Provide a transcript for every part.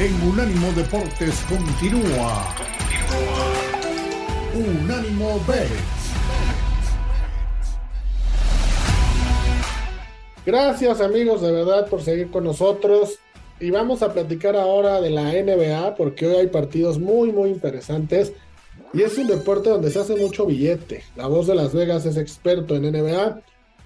en Unánimo Deportes continúa. Unánimo Bets. Gracias amigos de verdad por seguir con nosotros. Y vamos a platicar ahora de la NBA porque hoy hay partidos muy muy interesantes. Y es un deporte donde se hace mucho billete. La voz de Las Vegas es experto en NBA.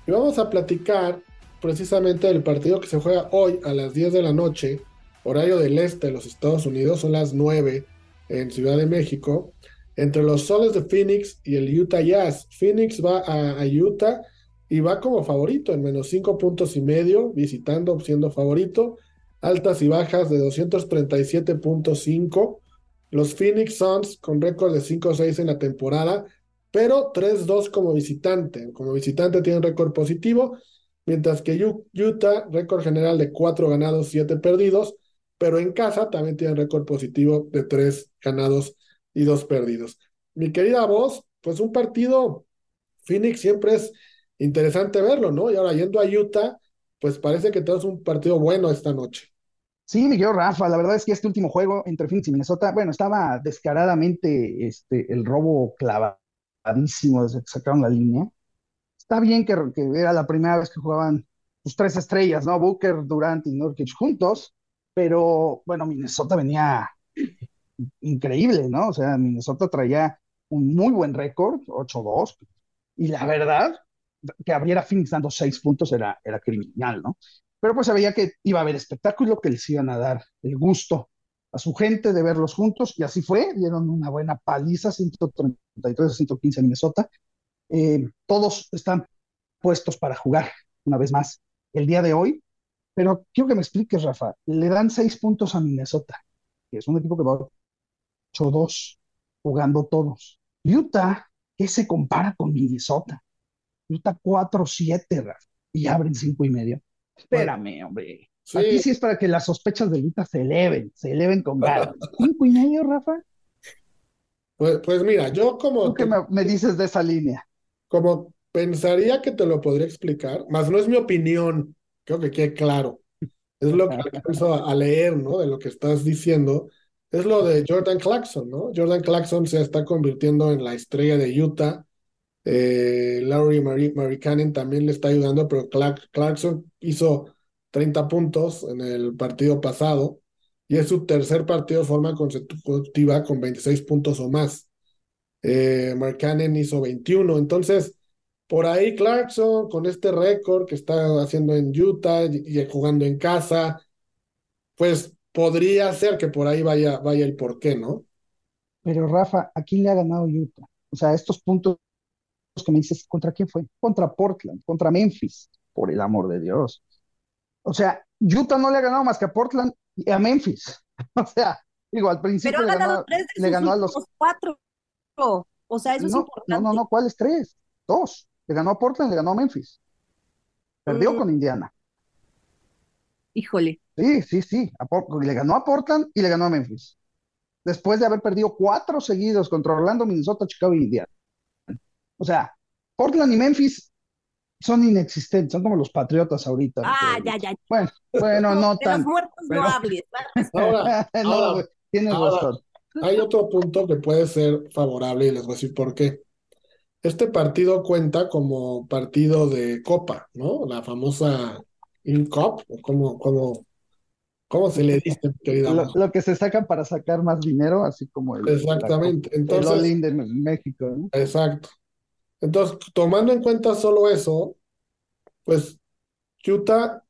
Y vamos a platicar precisamente del partido que se juega hoy a las 10 de la noche horario del este de los Estados Unidos, son las 9 en Ciudad de México, entre los Soles de Phoenix y el Utah Jazz. Phoenix va a, Utah y va como favorito en menos 5 puntos y medio, visitando siendo favorito, altas y bajas de 237.5. Los Phoenix Suns con récord de 5-6 en la temporada, pero 3-2 como visitante. Como visitante tienen récord positivo, mientras que Utah, récord general de 4 ganados, 7 perdidos pero en casa también tiene récord positivo de tres ganados y dos perdidos. Mi querida voz, pues un partido, Phoenix siempre es interesante verlo, ¿no? Y ahora yendo a Utah, pues parece que tenemos un partido bueno esta noche. Sí, Miguel Rafa, la verdad es que este último juego entre Phoenix y Minnesota, bueno, estaba descaradamente este, el robo clavadísimo desde que sacaron la línea. Está bien que, que era la primera vez que jugaban sus pues, tres estrellas, ¿no? Booker, Durant y Nurkic juntos, pero bueno, Minnesota venía increíble, ¿no? O sea, Minnesota traía un muy buen récord, 8-2, y la verdad, que abriera Phoenix dando 6 puntos era, era criminal, ¿no? Pero pues se veía que iba a haber espectáculo, que les iban a dar el gusto a su gente de verlos juntos, y así fue, dieron una buena paliza, 133 a 115 en Minnesota. Eh, todos están puestos para jugar una vez más el día de hoy, pero quiero que me expliques, Rafa. Le dan seis puntos a Minnesota, que es un equipo que va 8-2, jugando todos. Utah, ¿qué se compara con Minnesota? Utah 4-7, Rafa, y abren cinco y medio. Espérame, hombre. Aquí sí es para que las sospechas de Utah se eleven, se eleven con ganas. ¿Cinco y medio, Rafa? Pues, pues mira, yo como... ¿Tú qué me, me dices de esa línea? Como pensaría que te lo podría explicar, más no es mi opinión, creo que quede claro. Es lo que alcanzo a leer, ¿no? De lo que estás diciendo. Es lo de Jordan Clarkson, ¿no? Jordan Clarkson se está convirtiendo en la estrella de Utah. Eh, Laurie Marie, también le está ayudando, pero Clarkson hizo 30 puntos en el partido pasado y es su tercer partido de forma consecutiva con 26 puntos o más. Eh, Mark Cannon hizo 21, entonces por ahí Clarkson, con este récord que está haciendo en Utah y, jugando en casa, pues podría ser que por ahí vaya, vaya el porqué, ¿no? Pero Rafa, ¿a quién le ha ganado Utah? O sea, estos puntos que me dices, ¿contra quién fue? Contra Portland, contra Memphis, por el amor de Dios. O sea, Utah no le ha ganado más que a Portland y a Memphis. O sea, digo, al principio le ganó, le ganó a los cuatro. O sea, eso es importante. No, no, no, ¿cuáles tres? Dos. Le ganó a Portland, le ganó a Memphis. Perdió mm. con Indiana. Híjole. Sí, sí, sí. le ganó a Portland y le ganó a Memphis. Después de haber perdido cuatro seguidos contra Orlando, Minnesota, Chicago y Indiana. O sea, Portland y Memphis son inexistentes, son como los patriotas ahorita. Ah, ya, ya. Bueno, bueno, no tan. Los muertos no hables. Ahora, tienes razón. Hay otro punto que puede ser favorable y les voy a decir por qué. Este partido cuenta como partido de copa, ¿no? La famosa InCop, o como, como, ¿cómo se le dice, querida? Lo, que se sacan para sacar más dinero, así como el, Exactamente. Entonces, el de México, ¿no? Exacto. Entonces, tomando en cuenta solo eso, pues Utah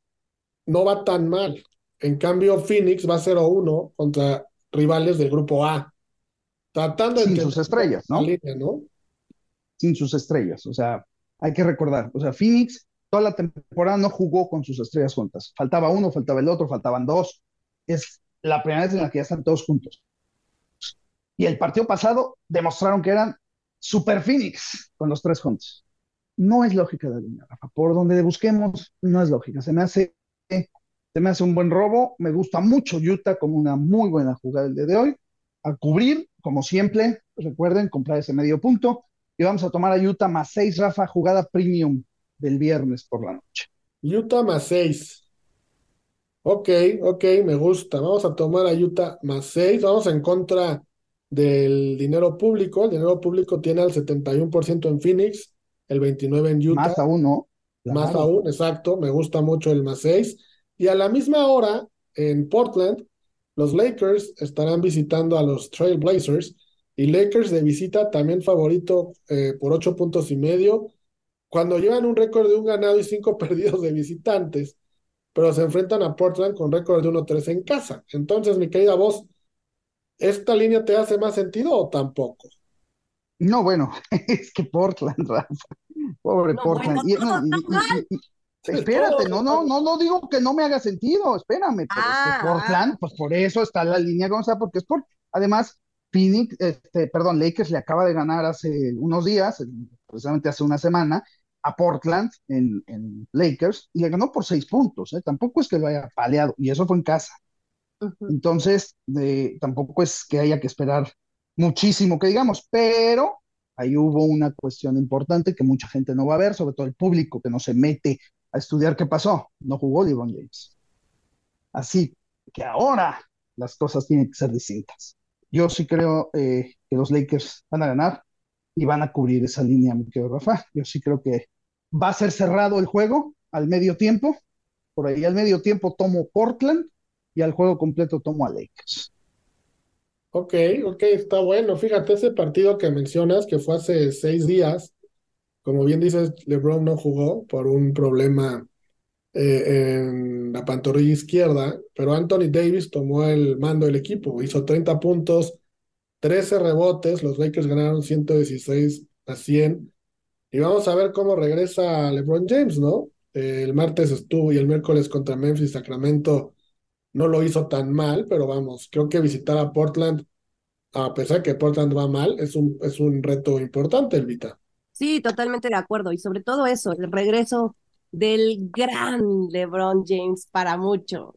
no va tan mal. En cambio, Phoenix va 0-1 contra rivales del grupo A. Tratando de... Sin sus estrellas, ¿no? ¿no? Sin sus estrellas. O sea, hay que recordar, o sea, Phoenix toda la temporada no jugó con sus estrellas juntas. Faltaba uno, faltaba el otro, faltaban dos. Es la primera vez en la que ya están todos juntos. Y el partido pasado demostraron que eran super Phoenix con los tres juntos. No es lógica la línea, Rafa. Por donde busquemos, no es lógica. Se me hace, se me hace un buen robo. Me gusta mucho Utah como una muy buena jugada el día de hoy. A cubrir, como siempre, recuerden, comprar ese medio punto y vamos a tomar a Utah más seis, Rafa, jugada premium del viernes por la noche. Utah más seis. Ok, ok, me gusta. Vamos a tomar a Utah más 6. Vamos en contra del dinero público. El dinero público tiene al 71% en Phoenix, el 29% en Utah. Más aún, ¿no? Más aún, exacto. Me gusta mucho el más 6. Y a la misma hora, en Portland, los Lakers estarán visitando a los Trail Blazers. Y Lakers de visita también favorito eh, por 8 puntos y medio. Cuando llevan un récord de un ganado y cinco perdidos de visitantes pero se enfrentan a Portland con récord de 1-3 en casa. Entonces, mi querida voz, ¿esta línea te hace más sentido o tampoco? No, bueno, es que Portland, Rafa. Pobre No, Portland. bueno, Y- todo no, y- está mal. y- y- espérate, no, no, no, no digo que no me haga sentido, espérame, pero es Ah, que Portland, pues por eso está la línea está, porque es por, además, Phoenix, este, perdón, Lakers le acaba de ganar hace unos días, precisamente hace una semana, a Portland en, en Lakers, y le ganó por seis puntos, ¿eh? Tampoco es que lo haya paleado, y eso fue en casa. Entonces, tampoco es que haya que esperar muchísimo que digamos, pero ahí hubo una cuestión importante que mucha gente no va a ver, sobre todo el público que no se mete a estudiar qué pasó. No jugó LeBron James. Así que ahora las cosas tienen que ser distintas. Yo sí creo eh, que los Lakers van a ganar y van a cubrir esa línea, mi querido Rafa. Yo sí creo que va a ser cerrado el juego al medio tiempo. Por ahí al medio tiempo tomo Portland y al juego completo tomo a Lakers. Ok, ok, está bueno. Fíjate, ese partido que mencionas, que fue hace seis días, como bien dices, LeBron no jugó por un problema eh, en la pantorrilla izquierda, pero Anthony Davis tomó el mando del equipo, hizo 30 puntos, 13 rebotes, los Lakers ganaron 116 a 100, y vamos a ver cómo regresa LeBron James, ¿no? El martes estuvo y el miércoles contra Memphis, Sacramento no lo hizo tan mal, pero vamos, creo que visitar a Portland, a pesar que Portland va mal, es un, es un reto importante, Elvita. Sí, totalmente de acuerdo. Y sobre todo eso, el regreso del gran LeBron James para muchos.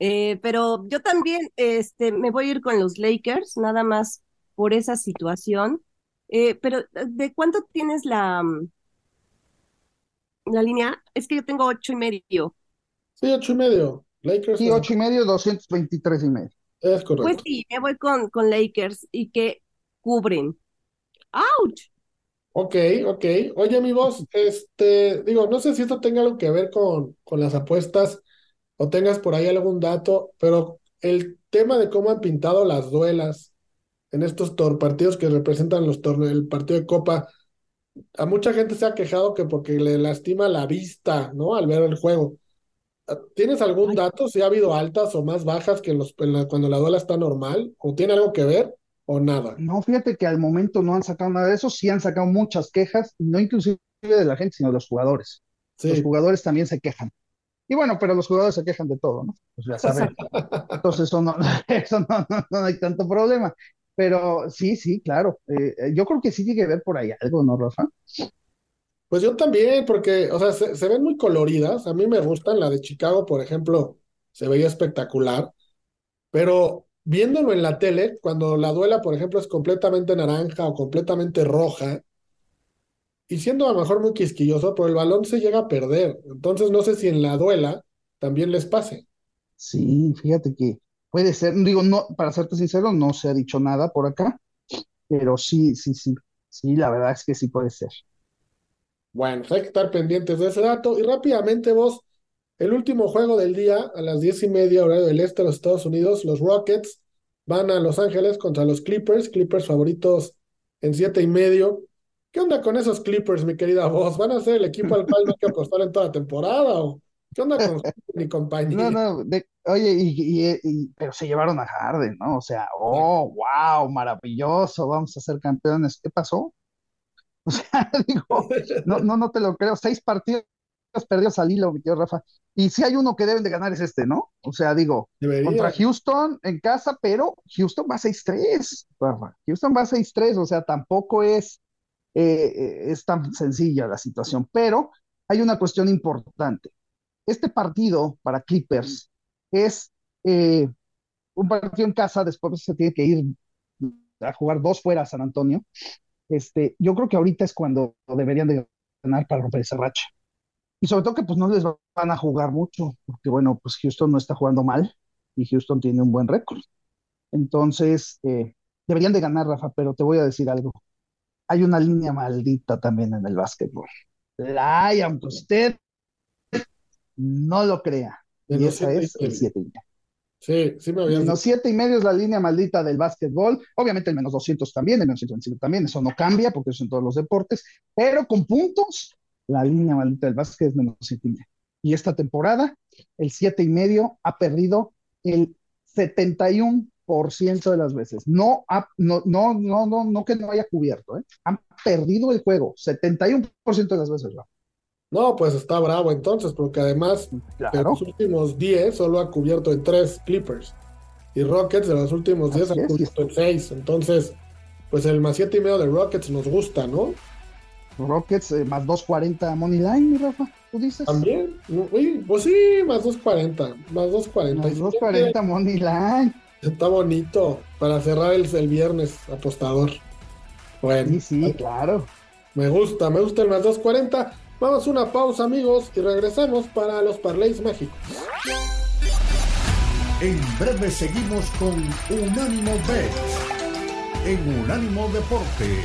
Eh, pero yo también este, me voy a ir con los Lakers, nada más por esa situación. Eh, pero, ¿de cuánto tienes la, mm, la línea? Es que yo tengo ocho y medio. Sí, ocho y medio. Lakers Y es, ocho y medio, 223 y medio. es Pues correcto. sí, me voy con, con Lakers y que cubren. ¡Auch! Ok, ok. Oye, mi voz, este, digo, no sé si esto tenga algo que ver con, con las apuestas o tengas por ahí algún dato, pero el tema de cómo han pintado las duelas en estos tor- partidos que representan los torneos, el partido de Copa, a mucha gente se ha quejado que porque le lastima la vista, ¿no? Al ver el juego. ¿Tienes algún dato si ha habido altas o más bajas que los, en la- cuando la duela está normal? ¿O tiene algo que ver o nada? No, fíjate que al momento no han sacado nada de eso, sí han sacado muchas quejas, no inclusive de la gente, sino de los jugadores. Los jugadores también se quejan. Y bueno, pero los jugadores se quejan de todo, ¿no? Pues ya saben. Entonces eso no, eso no, no, no hay tanto problema. Pero sí, sí, claro. Eh, eh, yo creo que sí tiene que ver por ahí algo, ¿no, Rafa? Pues yo también, porque, o sea, se, se ven muy coloridas. A mí me gustan. La de Chicago, por ejemplo, se veía espectacular. Pero viéndolo en la tele, cuando la duela, por ejemplo, es completamente naranja o completamente roja, y siendo a lo mejor muy quisquilloso, pero el balón se llega a perder. Entonces no sé si en la duela también les pase. Sí, fíjate que puede ser, digo, no, para serte sincero, no se ha dicho nada por acá, pero sí, sí, sí, sí, la verdad es que sí puede ser. Bueno, pues hay que estar pendientes de ese dato. Y rápidamente, vos, el último juego del día, a las diez y media, horario del este de los Estados Unidos, los Rockets van a Los Ángeles contra los Clippers, Clippers favoritos en siete y medio. ¿Qué onda con esos Clippers, mi querida voz? ¿Van a ser el equipo al cual no hay que apostar en toda la temporada? ¿O qué onda con mi No, compañía? no, de- oye, y- pero se llevaron a Harden, ¿no? O sea, oh, wow, maravilloso, vamos a ser campeones. ¿Qué pasó? O sea, digo, no, no, no te lo creo. Seis partidos perdidos al hilo, mi querido Rafa. Y si hay uno que deben de ganar es este, ¿no? O sea, digo, Debería. contra Houston en casa, pero Houston va 6-3, Rafa. Houston va 6-3, o sea, tampoco es, eh, eh, es tan sencilla la situación. Pero hay una cuestión importante. Este partido para Clippers es eh, un partido en casa, después se tiene que ir a jugar dos fuera a San Antonio. Este, yo creo que ahorita es cuando deberían de ganar para romper esa racha. Y sobre todo que pues no les van a jugar mucho, porque bueno, pues Houston no está jugando mal y Houston tiene un buen récord. Entonces, eh, deberían de ganar, Rafa, pero te voy a decir algo. Hay una línea maldita también en el básquetbol. La hay, aunque usted no lo crea. Y esa es el 7 y medio. Sí, sí me habían Menos 7 y medio es la línea maldita del básquetbol. Obviamente el menos 200 también, el menos 125 también. Eso no cambia porque eso en todos los deportes. Pero con puntos, la línea maldita del básquet es menos 7 y medio. Y esta temporada, el 7 y medio ha perdido el 71% de las veces. No, ha- no, no, no, no, no que no haya cubierto, ¿eh? Han perdido el juego 71% de las veces, Rafa. No, pues está bravo entonces, porque además de Claro. los últimos 10 solo ha cubierto en 3 Clippers. Y Rockets de los últimos 10 Así ha cubierto en 6. Entonces, pues el más 7 y medio de Rockets nos gusta, ¿no? Rockets eh, más 240 money line, Rafa, tú dices. También. Uy, pues sí, más 240. Más 240. Más 240 money line. Está bonito para cerrar el, el viernes apostador. Bueno, Sí, sí, claro. me gusta, me gusta el más 240. Vamos a una pausa, amigos, y regresamos para los parlays mágicos. En breve seguimos con Unánimo Bet en Unánimo Deportes.